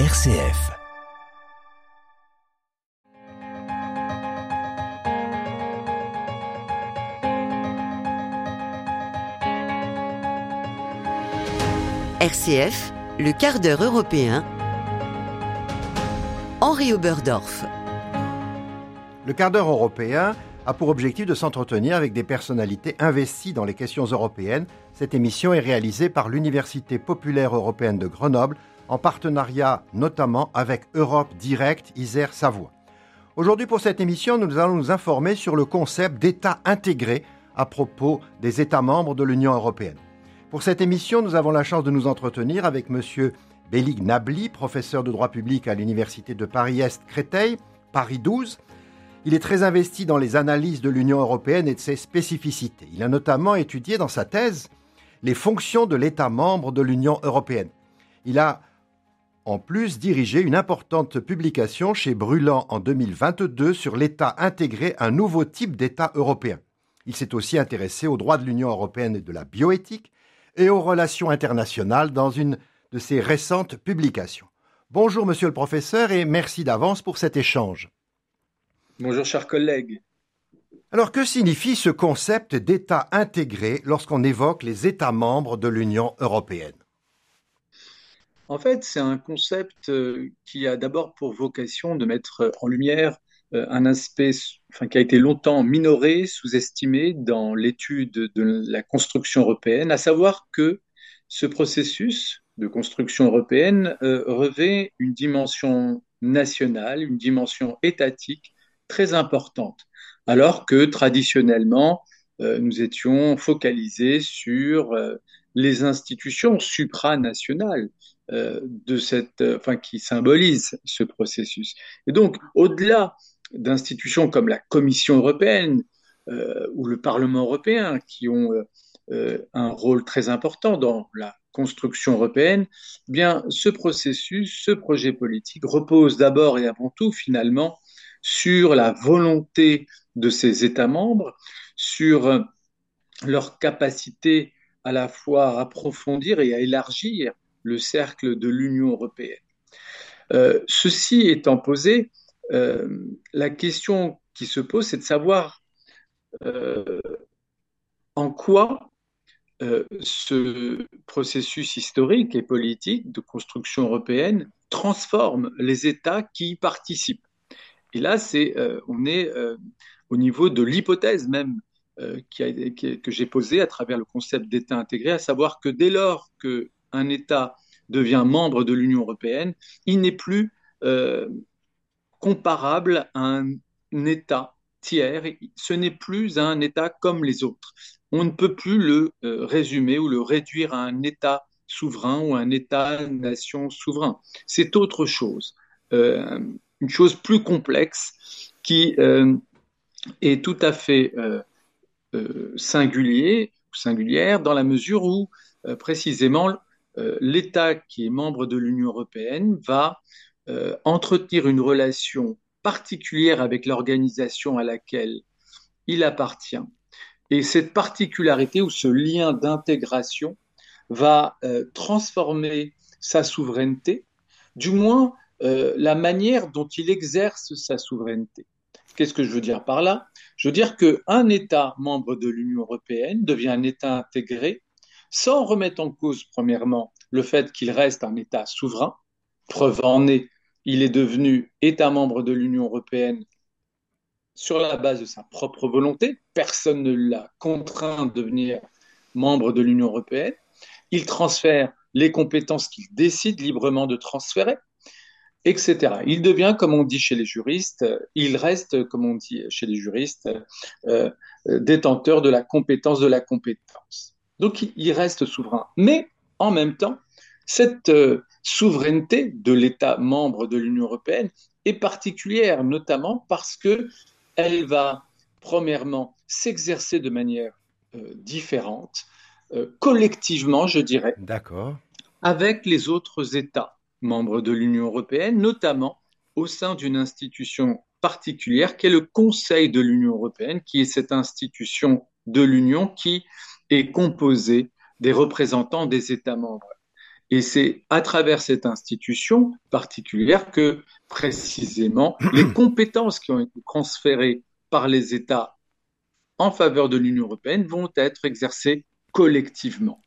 RCF. RCF, le quart d'heure européen. Henri Oberdorf. Le quart d'heure européen a pour objectif de s'entretenir avec des personnalités investies dans les questions européennes. Cette émission est réalisée par l'Université populaire européenne de Grenoble en partenariat notamment avec Europe Direct Isère Savoie. Aujourd'hui pour cette émission, nous allons nous informer sur le concept d'État intégré à propos des États membres de l'Union européenne. Pour cette émission, nous avons la chance de nous entretenir avec M. Bélig Nabli, professeur de droit public à l'Université de Paris-Est Créteil, Paris 12. Il est très investi dans les analyses de l'Union européenne et de ses spécificités. Il a notamment étudié dans sa thèse les fonctions de l'État membre de l'Union européenne. Il a en plus dirigé une importante publication chez Bruland en 2022 sur l'État intégré, un nouveau type d'État européen. Il s'est aussi intéressé aux droits de l'Union européenne et de la bioéthique, et aux relations internationales dans une de ses récentes publications. Bonjour monsieur le professeur et merci d'avance pour cet échange. Bonjour chers collègues. Alors que signifie ce concept d'État intégré lorsqu'on évoque les États membres de l'Union européenne? En fait, c'est un concept euh, qui a d'abord pour vocation de mettre en lumière euh, un aspect enfin, qui a été longtemps minoré, sous-estimé dans l'étude de la construction européenne, à savoir que ce processus de construction européenne euh, revêt une dimension nationale, une dimension étatique très importante, alors que traditionnellement, nous étions focalisés sur les institutions supranationales de cette, enfin, qui symbolisent ce processus. Et donc, au-delà d'institutions comme la Commission européenne euh, ou le Parlement européen qui ont euh, euh, un rôle très important dans la construction européenne, eh bien ce processus, ce projet politique repose d'abord et avant tout finalement sur la volonté de ces États membres, sur leur capacité à la fois à approfondir et à élargir le cercle de l'Union européenne. ceci étant posé, euh, la question qui se pose, c'est de savoir euh, en quoi euh, ce processus historique et politique de construction européenne transforme les États qui y participent. Et là, c'est, on est au niveau de l'hypothèse même que j'ai posée à travers le concept d'État intégré, à savoir que dès lors qu'un État devient membre de l'Union européenne, il n'est plus comparable à un État tiers. Ce n'est plus un État comme les autres. On ne peut plus le euh, résumer ou le réduire à un État souverain ou un État-nation souverain. C'est autre chose, euh, une chose plus complexe qui euh, est tout à fait singulier, singulière dans la mesure où précisément l'État qui est membre de l'Union européenne va euh, entretenir une relation particulière avec l'organisation à laquelle il appartient. Et cette particularité ou ce lien d'intégration va euh, transformer sa souveraineté, du moins euh, la manière dont il exerce sa souveraineté. Qu'est-ce que je veux dire par là? Je veux dire qu'un État membre de l'Union européenne devient un État intégré sans remettre en cause, premièrement, le fait qu'il reste un État souverain. Preuve en est il est devenu État membre de l'Union européenne sur la base de sa propre volonté. Personne ne l'a contraint de devenir membre de l'Union européenne. Il transfère les compétences qu'il décide librement de transférer, etc. Il devient, comme on dit chez les juristes, il reste, comme on dit chez les juristes, euh, détenteur de la compétence de la compétence. Donc il reste souverain. Mais en même temps, cette euh, souveraineté de l'État membre de l'Union européenne est particulière, notamment parce que elle va, premièrement, s'exercer de manière euh, différente, euh, collectivement, je dirais, avec les autres États membres de l'Union européenne, notamment au sein d'une institution particulière qui est le Conseil de l'Union européenne, qui est cette institution de l'Union qui est composée des représentants des États membres. Et c'est à travers cette institution particulière que précisément les compétences qui ont été transférées par les États en faveur de l'Union européenne vont être exercées collectivement.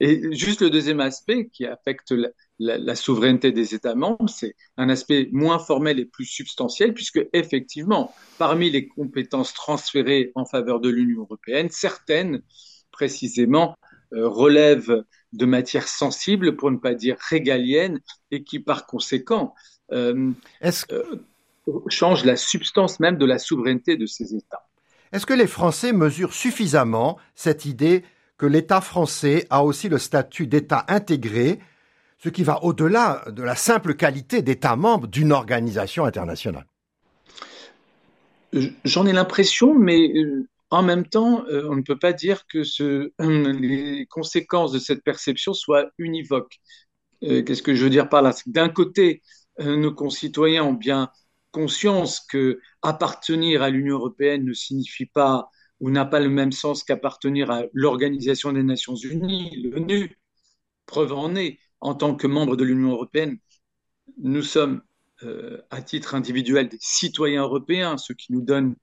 Et juste le deuxième aspect qui affecte la, souveraineté des États membres, c'est un aspect moins formel et plus substantiel, puisque effectivement, parmi les compétences transférées en faveur de l'Union européenne, certaines précisément euh, relèvent de matières sensibles, pour ne pas dire régaliennes, et qui par conséquent euh, euh, changent la substance même de la souveraineté de ces États. Est-ce que les Français mesurent suffisamment cette idée que l'État français a aussi le statut d'État intégré, ce qui va au-delà de la simple qualité d'État membre d'une organisation internationale? J'en ai l'impression, mais euh, en même temps, euh, on ne peut pas dire que ce, les conséquences de cette perception soient univoques. Euh, qu'est-ce que je veux dire par là? D'un côté, nos concitoyens ont bien conscience que appartenir à l'Union européenne ne signifie pas ou n'a pas le même sens qu'appartenir à l'Organisation des Nations Unies, l'ONU. Preuve en est, en tant que membre de l'Union européenne, nous sommes euh, à titre individuel des citoyens européens, ce qui nous donne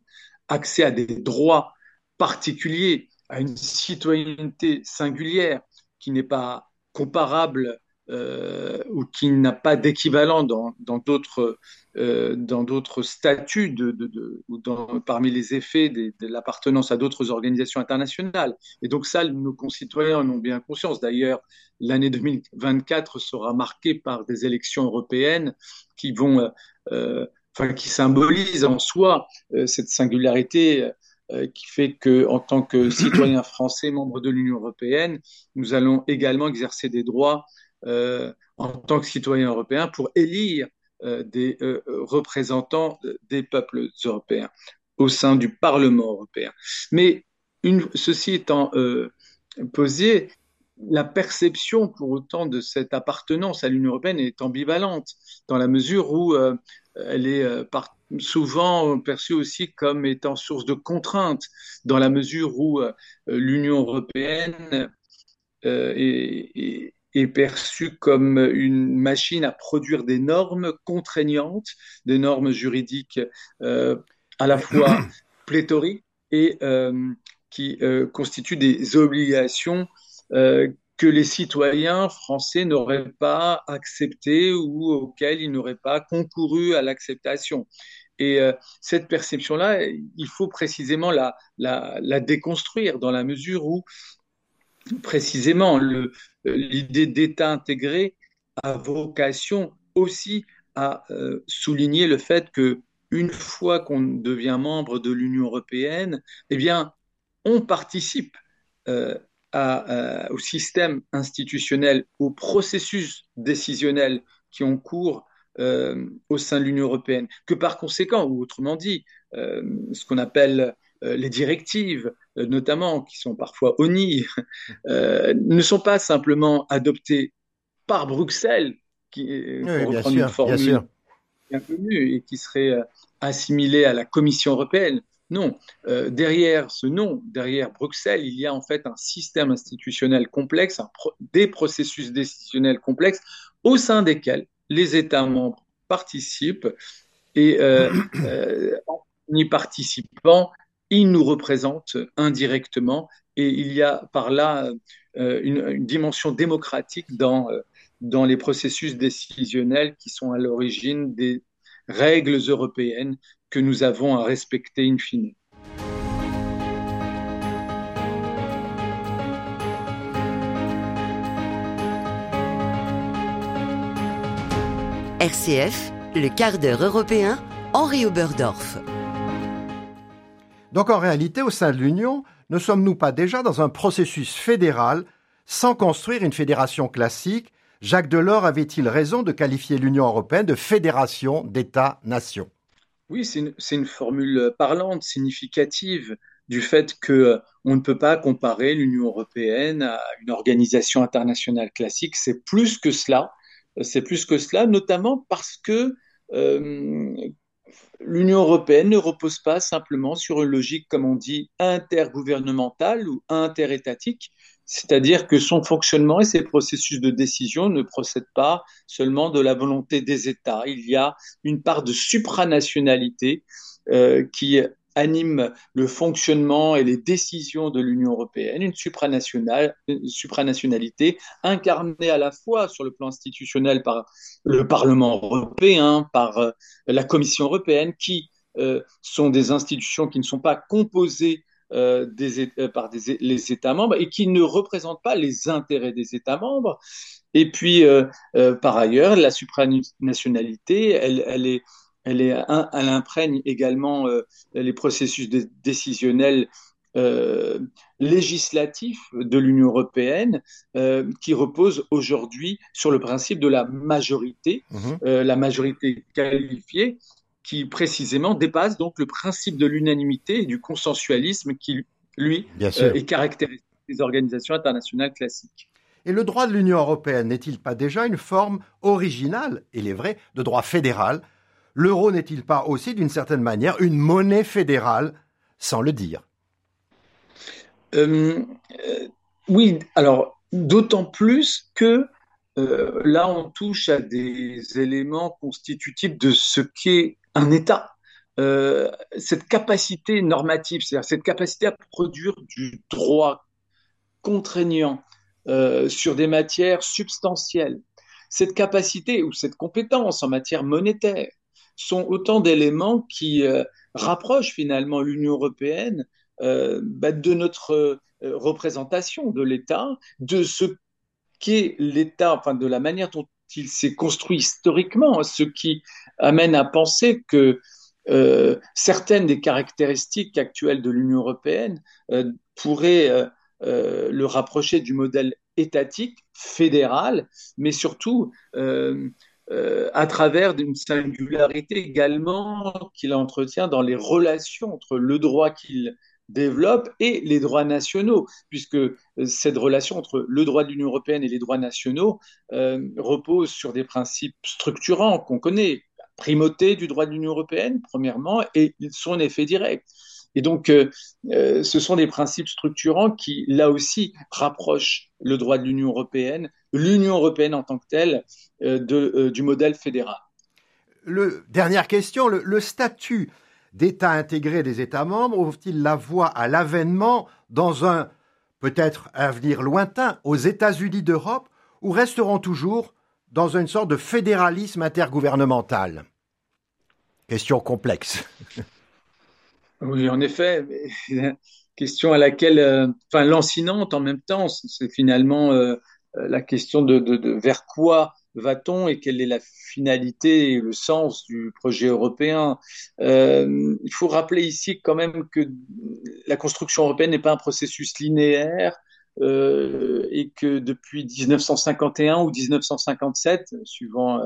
accès à des droits particuliers, à une citoyenneté singulière qui n'est pas comparable euh, ou qui n'a pas d'équivalent dans d'autres euh, dans d'autres statuts de, de, ou dans, parmi les effets de, de l'appartenance à d'autres organisations internationales. Et donc ça, nos concitoyens en ont bien conscience. D'ailleurs, l'année 2024 sera marquée par des élections européennes qui vont, euh, euh enfin, qui symbolisent en soi euh, cette singularité qui fait que, en tant que citoyens français, membres de l'Union européenne, nous allons également exercer des droits euh, en tant que citoyen européen pour élire euh, des euh, représentants des peuples européens au sein du Parlement européen. Mais une, ceci étant posé, la perception pour autant de cette appartenance à l'Union européenne est ambivalente, dans la mesure où elle est souvent perçue aussi comme étant source de contraintes, dans la mesure où l'Union européenne est, est perçue comme une machine à produire des normes contraignantes, des normes juridiques euh, à la fois pléthoriques et euh, qui euh, constituent des obligations que les citoyens français n'auraient pas acceptées ou auxquelles ils n'auraient pas concouru à l'acceptation. Et cette perception-là, il faut précisément la, déconstruire dans la mesure où précisément, l'idée d'État intégré a vocation aussi à euh, souligner le fait que une fois qu'on devient membre de l'Union européenne, eh bien, on participe euh, au système institutionnel, au processus décisionnel qui ont cours euh, au sein de l'Union européenne, que par conséquent, ou autrement dit, ce qu'on appelle les directives, euh, notamment, qui sont parfois euh, ne sont pas simplement adoptés par Bruxelles, qui oui, sûr, une formule bien, connue et qui serait euh, assimilée à la Commission européenne. Non, derrière ce nom, derrière Bruxelles, il y a en fait un système institutionnel complexe, des processus décisionnels complexes au sein desquels les États membres participent et en y participant, il nous représente indirectement et il y a par là euh, une, dimension démocratique dans, euh, dans les processus décisionnels qui sont à l'origine des règles européennes que nous avons à respecter in fine. RCF, le quart d'heure européen, Henri Oberdorf. Donc en réalité, au sein de l'Union, ne sommes-nous pas déjà dans un processus fédéral sans construire une fédération classique Jacques Delors avait-il raison de qualifier l'Union européenne de fédération d'États-nations? Oui, c'est une, formule parlante, significative du fait qu'on euh, ne peut pas comparer l'Union européenne à une organisation internationale classique. C'est plus que cela. C'est plus que cela, notamment parce que euh, l'Union européenne ne repose pas simplement sur une logique, comme on dit, intergouvernementale ou interétatique, C'est-à-dire que son fonctionnement et ses processus de décision ne procèdent pas seulement de la volonté des États. Il y a une part de supranationalité euh, qui anime le fonctionnement et les décisions de l'Union européenne, une supranationalité incarnée à la fois sur le plan institutionnel par le Parlement européen, par euh, la Commission européenne, qui euh, sont des institutions qui ne sont pas composées euh, des, par les États membres et qui ne représentent pas les intérêts des États membres. Et puis, par ailleurs, la supranationalité, elle, elle est elle, est, elle imprègne également euh, les processus décisionnels euh, législatifs de l'Union européenne euh, qui reposent aujourd'hui sur le principe de la majorité, mhm. la majorité qualifiée, qui précisément dépasse donc le principe de l'unanimité et du consensualisme qui, lui, est caractéristique des organisations internationales classiques. Et le droit de l'Union européenne n'est-il pas déjà une forme originale, il est vrai, de droit fédéral l'euro n'est-il pas aussi, d'une certaine manière, une monnaie fédérale, sans le dire? Euh, euh, Oui, alors d'autant plus que euh, là, on touche à des éléments constitutifs de ce qu'est un État. cette capacité normative, c'est-à-dire cette capacité à produire du droit contraignant sur des matières substantielles, cette capacité ou cette compétence en matière monétaire, sont autant d'éléments qui euh, rapprochent finalement l'Union européenne euh, bah, de notre euh, représentation de l'État, de ce qu'est l'État, enfin de la manière dont il s'est construit historiquement, ce qui amène à penser que certaines des caractéristiques actuelles de l'Union européenne pourraient le rapprocher du modèle étatique, fédéral, mais surtout euh, à travers une singularité également qu'il entretient dans les relations entre le droit qu'il développe et les droits nationaux, puisque euh, cette relation entre le droit de l'Union européenne et les droits nationaux euh, repose sur des principes structurants qu'on connaît. La primauté du droit de l'Union européenne, premièrement, et son effet direct. Et donc, euh, euh, ce sont des principes structurants qui, là aussi, rapprochent le droit de l'Union européenne, l'Union européenne en tant que telle, euh, du modèle fédéral. Le, dernière question, le, statut d'État intégré des États membres ouvre-t-il la voie à l'avènement dans un peut-être avenir lointain aux États-Unis d'Europe ou resteront toujours dans une sorte de fédéralisme intergouvernemental? Question complexe. Oui, en effet, question à laquelle, euh, enfin, lancinante en même temps, c'est finalement euh, euh, la question de, vers quoi va-t-on et quelle est la finalité et le sens du projet européen. il faut rappeler ici quand même que la construction européenne n'est pas un processus linéaire. et que depuis 1951 ou 1957, suivant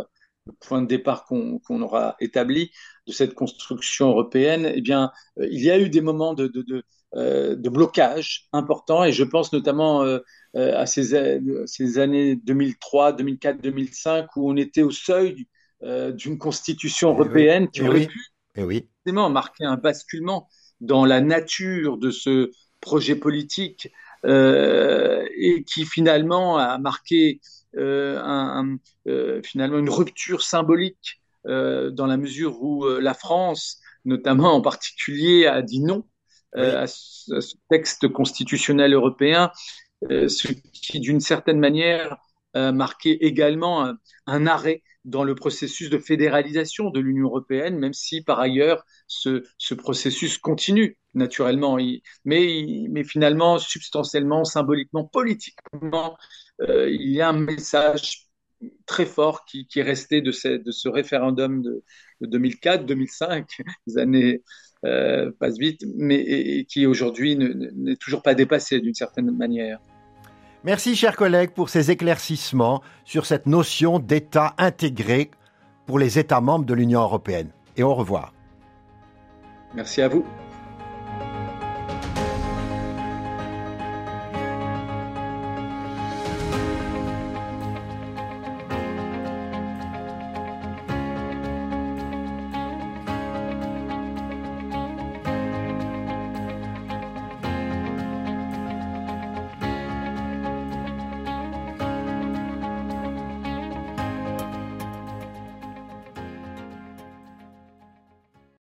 le point de départ qu'on aura établi de cette construction européenne, eh bien, euh, il y a eu des moments de, de, euh, blocage importants, et je pense notamment euh, à ces, ces, années 2003, 2004, 2005, où on était au seuil d'une constitution eh européenne qui eh aurait pu et eh marquer un basculement dans la nature de ce projet politique et qui finalement a marqué euh, un, euh, finalement une rupture symbolique euh, dans la mesure où la France, notamment en particulier, a dit non à, ce, texte constitutionnel européen, ce qui, d'une certaine manière, marquait également un, arrêt dans le processus de fédéralisation de l'Union européenne, même si par ailleurs ce, ce processus continue naturellement, mais, finalement substantiellement, symboliquement, politiquement, euh, il y a un message très fort qui, est resté de ce, référendum de, 2004-2005. Les années euh, passent vite, mais qui aujourd'hui n'est toujours pas dépassé d'une certaine manière. Merci, chers collègues, pour ces éclaircissements sur cette notion d'État intégré pour les États membres de l'Union européenne. Et au revoir. Merci à vous.